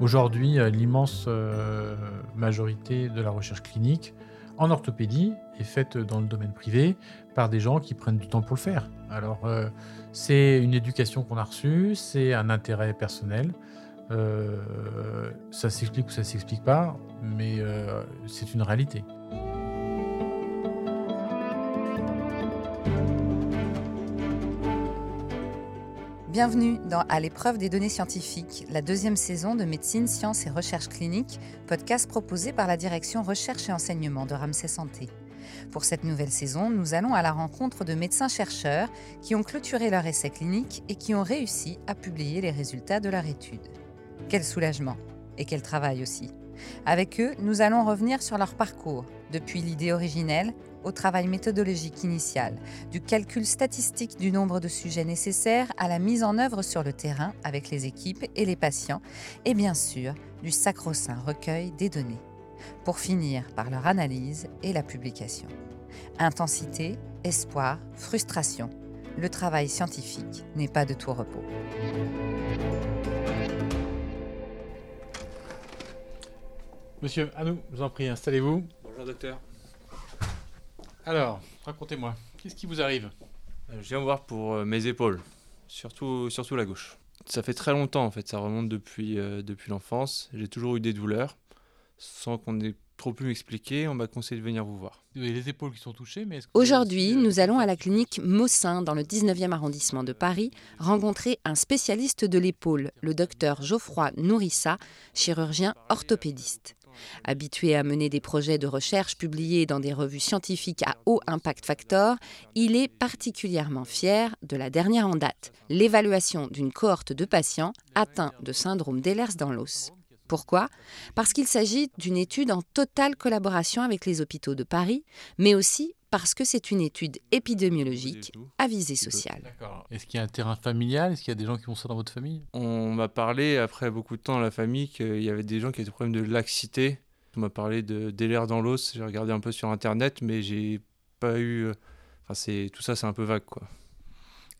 Aujourd'hui, l'immense majorité de la recherche clinique en orthopédie est faite dans le domaine privé par des gens qui prennent du temps pour le faire. Alors, c'est une éducation qu'on a reçue, c'est un intérêt personnel. ça s'explique ou ça s'explique pas, mais c'est une réalité. Bienvenue dans À l'épreuve des données scientifiques, la deuxième saison de Médecine, Sciences et Recherche clinique, podcast proposé par la direction Recherche et Enseignement de Ramsay Santé. Pour cette nouvelle saison, nous allons à la rencontre de médecins-chercheurs qui ont clôturé leur essai clinique et qui ont réussi à publier les résultats de leur étude. Quel soulagement et quel travail aussi. Avec eux, nous allons revenir sur leur parcours, depuis l'idée originelle au travail méthodologique initial, du calcul statistique du nombre de sujets nécessaires à la mise en œuvre sur le terrain avec les équipes et les patients, et bien sûr du sacro-saint recueil des données, pour finir par leur analyse et la publication. Intensité, espoir, frustration, le travail scientifique n'est pas de tout repos. Monsieur, à nous, je vous en prie, installez-vous. Bonjour docteur. Alors, racontez-moi, qu'est-ce qui vous arrive? Euh, Je viens voir pour euh, mes épaules, surtout, surtout la gauche. Ça fait très longtemps en fait, ça remonte depuis, euh, depuis l'enfance. J'ai toujours eu des douleurs, sans qu'on ait trop pu m'expliquer, on m'a conseillé de venir vous voir. les épaules qui sont touchées, mais... Aujourd'hui, nous allons à la clinique Mossin, dans le 19e arrondissement de Paris, rencontrer un spécialiste de l'épaule, le docteur Geoffroy Nourissa, chirurgien orthopédiste. Habitué à mener des projets de recherche publiés dans des revues scientifiques à haut impact factor, il est particulièrement fier de la dernière en date, l'évaluation d'une cohorte de patients atteints de syndrome d'Ehlers dans l'os. Pourquoi? Parce qu'il s'agit d'une étude en totale collaboration avec les hôpitaux de Paris, mais aussi parce que c'est une étude épidémiologique à visée sociale. Est-ce qu'il y a un terrain familial? Est-ce qu'il y a des gens qui ont ça dans votre famille? On m'a parlé, après beaucoup de temps dans la famille, qu'il y avait des gens qui avaient des problèmes de laxité. On m'a parlé de délire dans l'os. J'ai regardé un peu sur Internet, mais j'ai pas eu... Euh, enfin, c'est tout ça, c'est un peu vague, quoi.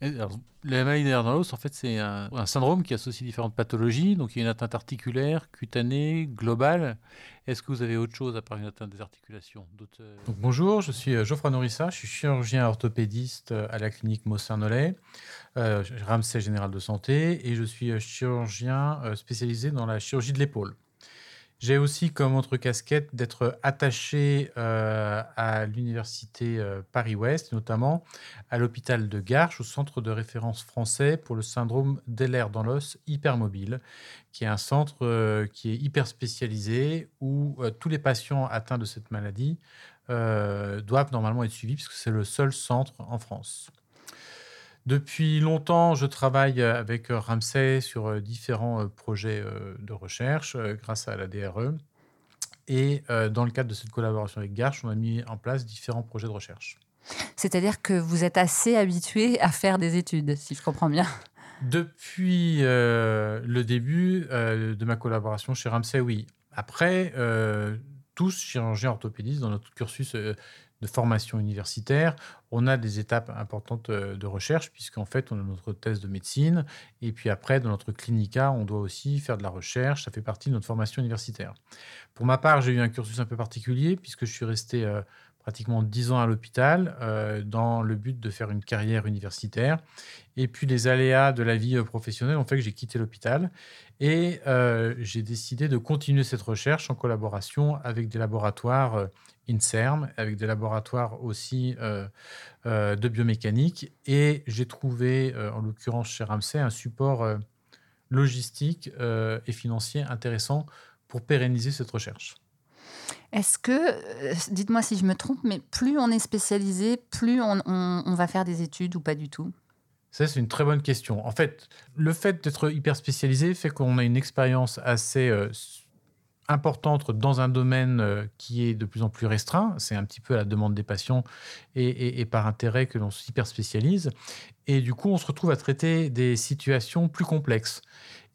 La maladie de dans l'os, en fait, c'est un, syndrome qui associe différentes pathologies. Donc, il y a une atteinte articulaire, cutanée, globale. Est-ce que vous avez autre chose à part une atteinte des articulations euh, donc, Bonjour, je suis euh, Geoffroy Norissa, je suis chirurgien orthopédiste euh, à la clinique Mossin-Nollet, euh, Général de Santé, et je suis chirurgien spécialisé dans la chirurgie de l'épaule. J'ai aussi comme autre casquette d'être attaché euh, à l'université euh, Paris-Ouest, notamment à l'hôpital de Garches, au centre de référence français pour le syndrome d'Ehlers dans l'os hypermobile, qui est un centre euh, qui est hyper spécialisé où tous les patients atteints de cette maladie doivent normalement être suivis puisque c'est le seul centre en France. Depuis longtemps, je travaille avec Ramsay sur euh, différents euh, projets euh, de recherche grâce à la DRE. Et dans le cadre de cette collaboration avec Garch, on a mis en place différents projets de recherche. C'est-à-dire que vous êtes assez habitué à faire des études, si je comprends bien. Depuis le début de ma collaboration chez Ramsay, oui. Après, tous chirurgiens orthopédistes dans notre cursus de formation universitaire, on a des étapes importantes euh, de recherche, puisqu'en fait, on a notre thèse de médecine, et puis après, dans notre clinica, on doit aussi faire de la recherche, ça fait partie de notre formation universitaire. Pour ma part, j'ai eu un cursus un peu particulier, puisque je suis resté euh, pratiquement dix ans à l'hôpital, euh, dans le but de faire une carrière universitaire. Et puis les aléas de la vie professionnelle ont fait que j'ai quitté l'hôpital, et j'ai décidé de continuer cette recherche en collaboration avec des laboratoires INSERM, avec des laboratoires aussi euh, euh, de biomécanique. Et j'ai trouvé, euh, en l'occurrence chez Ramsay, un support logistique et financier intéressant pour pérenniser cette recherche. Est-ce que, dites-moi si je me trompe, mais plus on est spécialisé, plus on va faire des études ou pas du tout? Ça, c'est une très bonne question. En fait, le fait d'être hyper spécialisé fait qu'on a une expérience assez importante dans un domaine euh, qui est de plus en plus restreint. C'est un petit peu à la demande des patients et, par intérêt que l'on s'hyper spécialise. Et du coup, on se retrouve à traiter des situations plus complexes.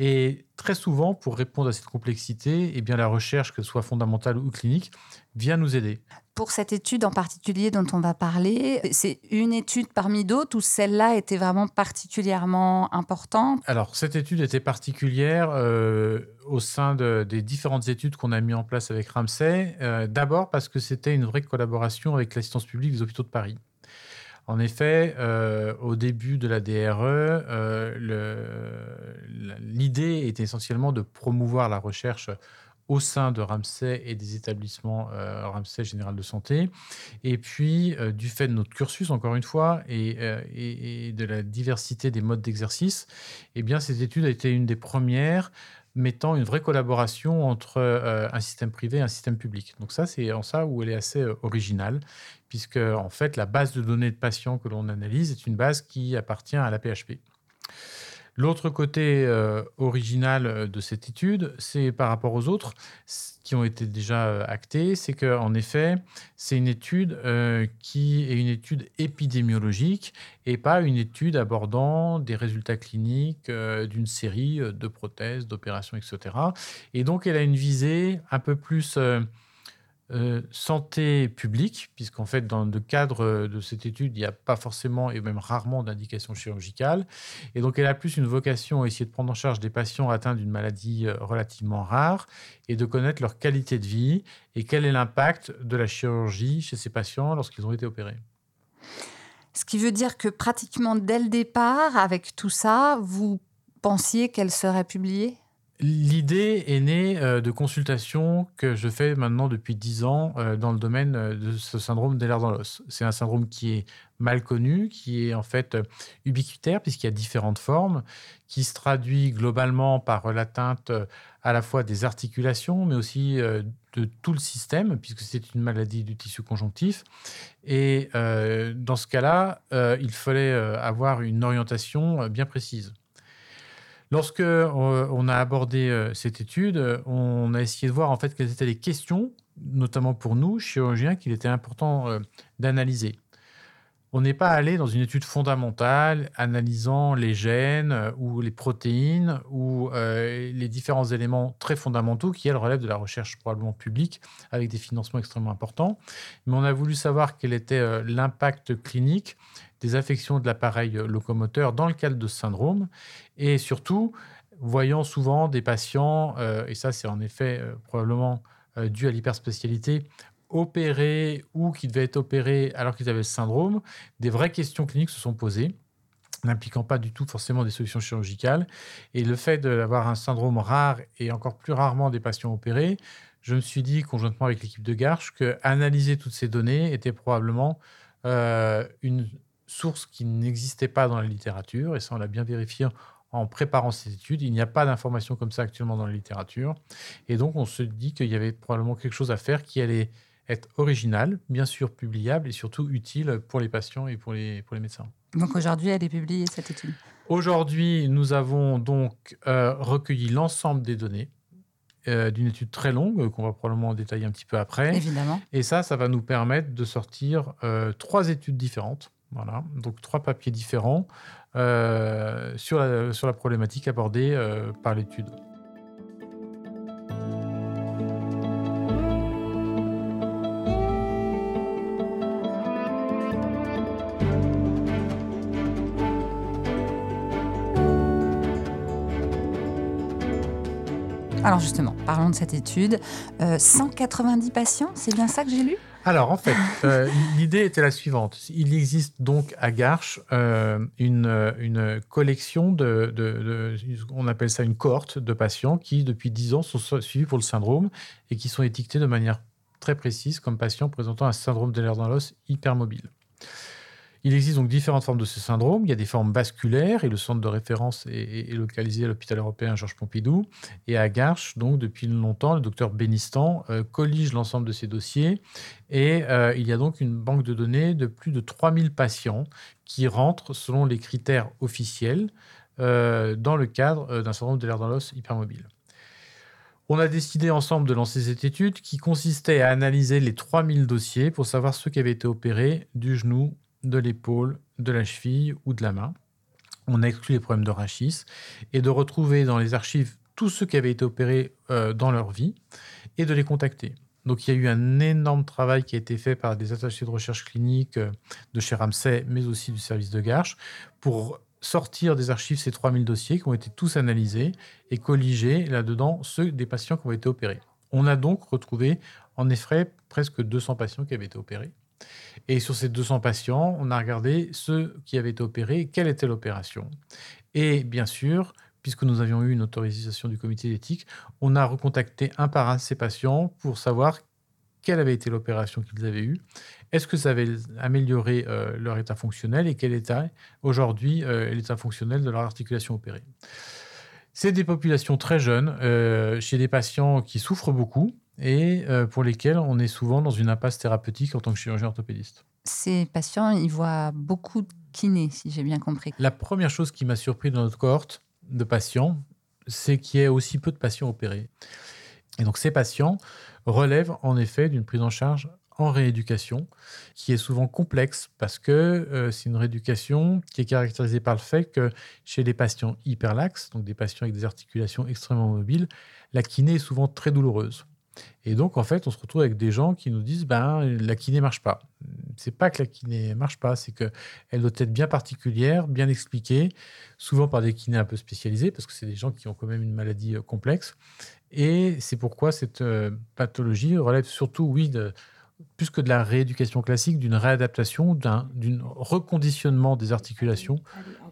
Et très souvent, pour répondre à cette complexité, eh bien, la recherche, que ce soit fondamentale ou clinique, vient nous aider. Pour cette étude en particulier dont on va parler, c'est une étude parmi d'autres ou celle-là était vraiment particulièrement importante? Alors, cette étude était particulière euh, au sein des différentes études qu'on a mis en place avec Ramsay. Euh, d'abord parce que c'était une vraie collaboration avec l'assistance publique des hôpitaux de Paris. En effet, euh, au début de la DRE, euh, l'idée était essentiellement de promouvoir la recherche au sein de Ramsay et des établissements euh, Ramsay Général de Santé. Et puis, du fait de notre cursus, encore une fois, et, et de la diversité des modes d'exercice, eh bien, cette étude a été une des premières mettant une vraie collaboration entre euh, un système privé et un système public. Donc ça, c'est en ça où elle est assez euh, originale, puisque en fait, la base de données de patients que l'on analyse est une base qui appartient à la PHP. L'autre côté euh, original euh, de cette étude, c'est par rapport aux autres qui ont été déjà euh, actés, c'est qu'en effet, c'est une étude qui est une étude épidémiologique et pas une étude abordant des résultats cliniques d'une série de prothèses, d'opérations, etc. Et donc, elle a une visée un peu plus euh, santé publique, puisqu'en fait, dans le cadre de cette étude, il n'y a pas forcément et même rarement d'indication chirurgicale. Et donc, elle a plus une vocation à essayer de prendre en charge des patients atteints d'une maladie euh, relativement rare et de connaître leur qualité de vie et quel est l'impact de la chirurgie chez ces patients lorsqu'ils ont été opérés. Ce qui veut dire que pratiquement dès le départ, avec tout ça, vous pensiez qu'elle serait publiée? L'idée est née euh, de consultations que je fais maintenant depuis 10 ans euh, dans le domaine euh, de ce syndrome l'air dans l'os. C'est un syndrome qui est mal connu, qui est en fait ubiquitaire puisqu'il y a différentes formes, qui se traduit globalement par l'atteinte à la fois des articulations, mais aussi de tout le système, puisque c'est une maladie du tissu conjonctif. Et dans ce cas-là, il fallait avoir une orientation bien précise. Lorsque euh, on a abordé euh, cette étude, on a essayé de voir en fait quelles étaient les questions, notamment pour nous, chirurgiens, qu'il était important euh, d'analyser. On n'est pas allé dans une étude fondamentale analysant les gènes ou les protéines ou les différents éléments très fondamentaux qui, elles, relèvent de la recherche probablement publique avec des financements extrêmement importants. Mais on a voulu savoir quel était l'impact clinique des affections de l'appareil locomoteur dans le cadre de ce syndrome. Et surtout, voyant souvent des patients, euh, et ça c'est en effet euh, probablement euh, dû à l'hyperspécialité, opérés ou qui devaient être opérés alors qu'ils avaient le syndrome, des vraies questions cliniques se sont posées n'impliquant pas du tout forcément des solutions chirurgicales. Et le fait d'avoir un syndrome rare et encore plus rarement des patients opérés, je me suis dit, conjointement avec l'équipe de Garches, que analyser toutes ces données était probablement une source qui n'existait pas dans la littérature, et ça on l'a bien vérifié en préparant cette étude. Il n'y a pas d'informations comme ça actuellement dans la littérature. Et donc on se dit qu'il y avait probablement quelque chose à faire qui allait être original, bien sûr publiable et surtout utile pour les patients et pour les, pour les médecins. Donc aujourd'hui, elle est publiée, cette étude Aujourd'hui, nous avons donc euh, recueilli l'ensemble des données euh, d'une étude très longue qu'on va probablement détailler un petit peu après. Évidemment. Et ça, ça va nous permettre de sortir euh, trois études différentes voilà, donc trois papiers différents euh, sur, la, sur la problématique abordée euh, par l'étude. Alors justement, parlons de cette étude. 190 euh, patients, c'est bien ça que j'ai lu? Alors, en fait, euh, l'idée était la suivante. Il existe donc à Garches euh, une, une, collection de, de, On appelle ça une cohorte de patients qui, depuis 10 ans, sont suivis pour le syndrome et qui sont étiquetés de manière très précise comme patients présentant un syndrome de dans l'os hypermobile. Il existe donc différentes formes de ce syndrome. Il y a des formes vasculaires et le centre de référence est, localisé à l'hôpital européen Georges Pompidou. Et à Garches, donc depuis longtemps, le docteur Benistan euh, collige l'ensemble de ces dossiers. Et euh, il y a donc une banque de données de plus de 3000 patients qui rentrent selon les critères officiels euh, dans le cadre d'un syndrome de l'air dans l'os hypermobile. On a décidé ensemble de lancer cette étude qui consistait à analyser les 3000 dossiers pour savoir ceux qui avaient été opérés du genou, de l'épaule, de la cheville ou de la main. on a exclu les problèmes de rachis et de retrouver dans les archives tous ceux qui avaient été opérés euh, dans leur vie et de les contacter. Donc il y a eu un énorme travail qui a été fait par des attachés de recherche clinique euh, de chez Ramsay, mais aussi du service de Garches, pour sortir des archives ces 3000 dossiers qui ont été tous analysés et colliger là-dedans ceux des patients qui ont été opérés. On a donc retrouvé en effet presque 200 patients qui avaient été opérés. Et sur ces 200 patients, on a regardé ceux qui avaient été opérés, quelle était l'opération. Et bien sûr, puisque nous avions eu une autorisation du comité d'éthique, on a recontacté un par un ces patients pour savoir quelle avait été l'opération qu'ils avaient eue, est-ce que ça avait amélioré euh, leur état fonctionnel et quel était aujourd'hui euh, l'état fonctionnel de leur articulation opérée? C'est des populations très jeunes, euh, chez des patients qui souffrent beaucoup et pour lesquels on est souvent dans une impasse thérapeutique en tant que chirurgien orthopédiste. Ces patients, ils voient beaucoup de kinés, si j'ai bien compris. La première chose qui m'a surpris dans notre cohorte de patients, c'est qu'il y ait aussi peu de patients opérés. Et donc ces patients relèvent en effet d'une prise en charge en rééducation, qui est souvent complexe parce que euh, c'est une rééducation qui est caractérisée par le fait que chez les patients hyperlaxes, donc des patients avec des articulations extrêmement mobiles, la kiné est souvent très douloureuse. Et donc, en fait, on se retrouve avec des gens qui nous disent ben, la kiné marche pas. C'est pas que la kiné marche pas, c'est qu'elle doit être bien particulière, bien expliquée, souvent par des kinés un peu spécialisés, parce que c'est des gens qui ont quand même une maladie euh, complexe. Et c'est pourquoi cette euh, pathologie relève surtout, oui, de, plus que de la rééducation classique, d'une réadaptation, d'un reconditionnement des articulations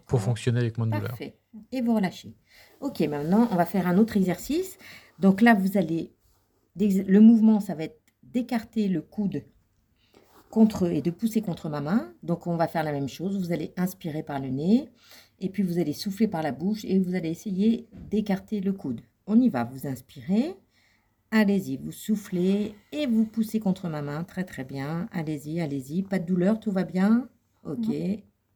pour fonctionner avec moins de douleur. Parfait. Et vous relâchez. Ok, maintenant, on va faire un autre exercice. Donc là, vous allez. Le mouvement, ça va être d'écarter le coude contre et de pousser contre ma main. Donc on va faire la même chose. Vous allez inspirer par le nez et puis vous allez souffler par la bouche et vous allez essayer d'écarter le coude. On y va. Vous inspirez. Allez-y, vous soufflez et vous poussez contre ma main. Très très bien. Allez-y, allez-y. Pas de douleur, tout va bien? Ok.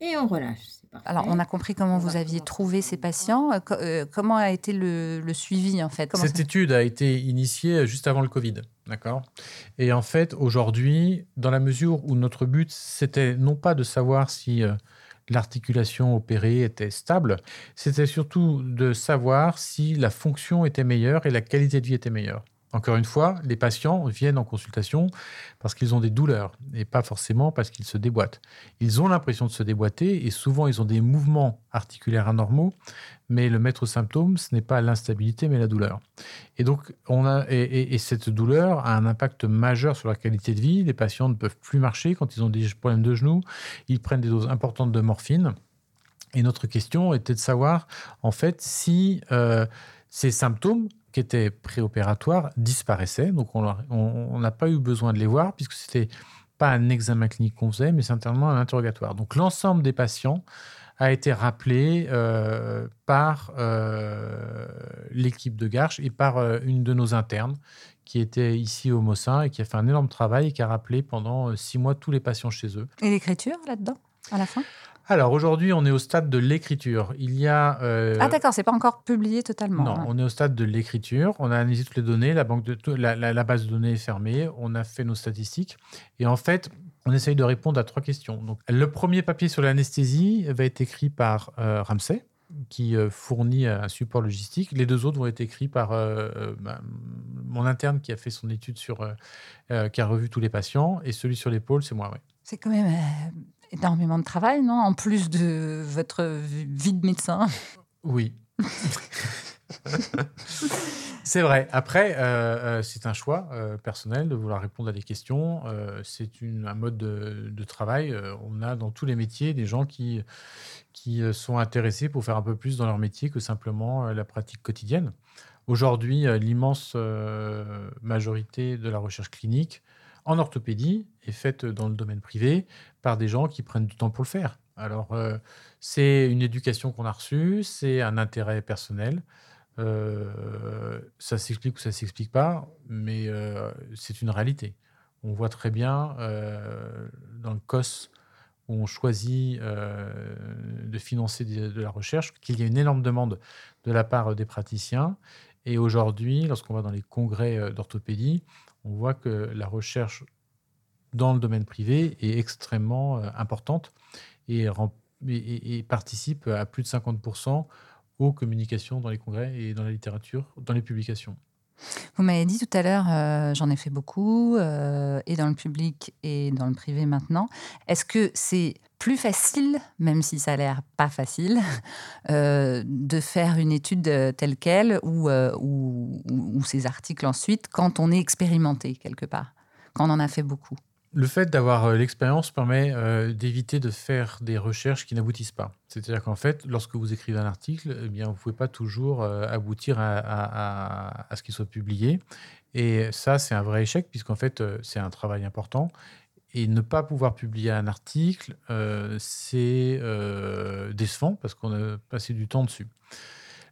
Et on relâche. Alors, on a compris comment vous aviez trouvé ces patients. Euh, euh, comment a été le, suivi, en fait? Cette étude a été initiée juste avant le Covid. D'accord? Et en fait, aujourd'hui, dans la mesure où notre but, c'était non pas de savoir si euh, l'articulation opérée était stable, c'était surtout de savoir si la fonction était meilleure et la qualité de vie était meilleure. Encore une fois, les patients viennent en consultation parce qu'ils ont des douleurs et pas forcément parce qu'ils se déboîtent. Ils ont l'impression de se déboîter et souvent ils ont des mouvements articulaires anormaux, mais le maître symptôme, ce n'est pas l'instabilité mais la douleur. Et donc, on a, et, cette douleur a un impact majeur sur la qualité de vie. Les patients ne peuvent plus marcher quand ils ont des problèmes de genoux, ils prennent des doses importantes de morphine. Et notre question était de savoir, en fait, si euh, ces symptômes qui étaient préopératoires disparaissaient. Donc, on n'a pas eu besoin de les voir puisque c'était pas un examen clinique qu'on faisait, mais certainement un interrogatoire. Donc, l'ensemble des patients a été rappelé euh, par euh, l'équipe de Garches et par euh, une de nos internes qui était ici au Mossin et qui a fait un énorme travail et qui a rappelé pendant six mois tous les patients chez eux. Et l'écriture là-dedans, à la fin? Alors aujourd'hui, on est au stade de l'écriture. Il y a. Euh, ah d'accord, c'est pas encore publié totalement. Non, on est au stade de l'écriture. On a analysé toutes les données, la, banque de, la, base de données est fermée, on a fait nos statistiques. Et en fait, on essaye de répondre à trois questions. Donc, le premier papier sur l'anesthésie va être écrit par euh, Ramsey, qui euh, fournit un support logistique. Les deux autres vont être écrits par bah, mon interne qui a fait son étude sur, qui a revu tous les patients, et celui sur l'épaule, c'est moi. C'est quand même énormément de travail, non En plus de votre vie de médecin. Oui. c'est vrai. Après, euh, euh, c'est un choix euh, personnel de vouloir répondre à des questions. c'est un mode de, travail. on a dans tous les métiers des gens qui, qui sont intéressés pour faire un peu plus dans leur métier que simplement la pratique quotidienne. Aujourd'hui, l'immense majorité de la recherche clinique en orthopédie est faite dans le domaine privé par des gens qui prennent du temps pour le faire. Alors, euh, c'est une éducation qu'on a reçue, c'est un intérêt personnel. Euh, ça s'explique ou ça s'explique pas, mais euh, c'est une réalité. On voit très bien dans le COS où on choisit de financer de, la recherche qu'il y a une énorme demande de la part des praticiens. Et aujourd'hui, lorsqu'on va dans les congrès d'orthopédie, on voit que la recherche dans le domaine privé est extrêmement euh, importante et participe à plus de 50% aux communications dans les congrès et dans la littérature, dans les publications. Vous m'avez dit tout à l'heure, euh, j'en ai fait beaucoup, euh, et dans le public et dans le privé maintenant. Est-ce que c'est plus facile, même si ça a l'air pas facile, euh, de faire une étude telle qu'elle ou, ou, ou, ces articles ensuite quand on est expérimenté quelque part, quand on en a fait beaucoup le fait d'avoir euh, l'expérience permet euh, d'éviter de faire des recherches qui n'aboutissent pas. C'est-à-dire qu'en fait, lorsque vous écrivez un article, eh bien, vous ne pouvez pas toujours euh, aboutir à, ce qu'il soit publié. Et ça, c'est un vrai échec, puisqu'en fait, c'est un travail important. Et ne pas pouvoir publier un article, c'est décevant, parce qu'on a passé du temps dessus.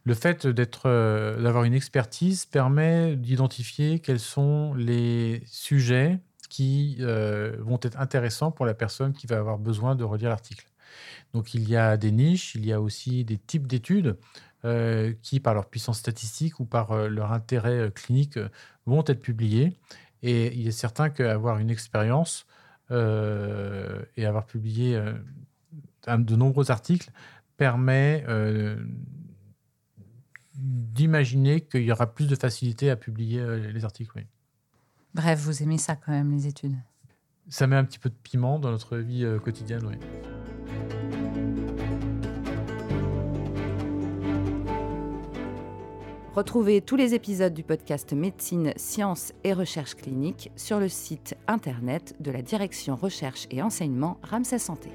Le fait d'avoir une expertise permet d'identifier quels sont les sujets qui euh, vont être intéressants pour la personne qui va avoir besoin de relire l'article. Donc il y a des niches, il y a aussi des types d'études euh, qui, par leur puissance statistique ou par euh, leur intérêt clinique, vont être publiées. Et il est certain qu'avoir une expérience et avoir publié de nombreux articles permet d'imaginer qu'il y aura plus de facilité à publier les articles. Oui. Bref, vous aimez ça quand même, les études Ça met un petit peu de piment dans notre vie euh, quotidienne, oui. Retrouvez tous les épisodes du podcast Médecine, Sciences et Recherche clinique sur le site internet de la Direction Recherche et Enseignement Ramsay Santé.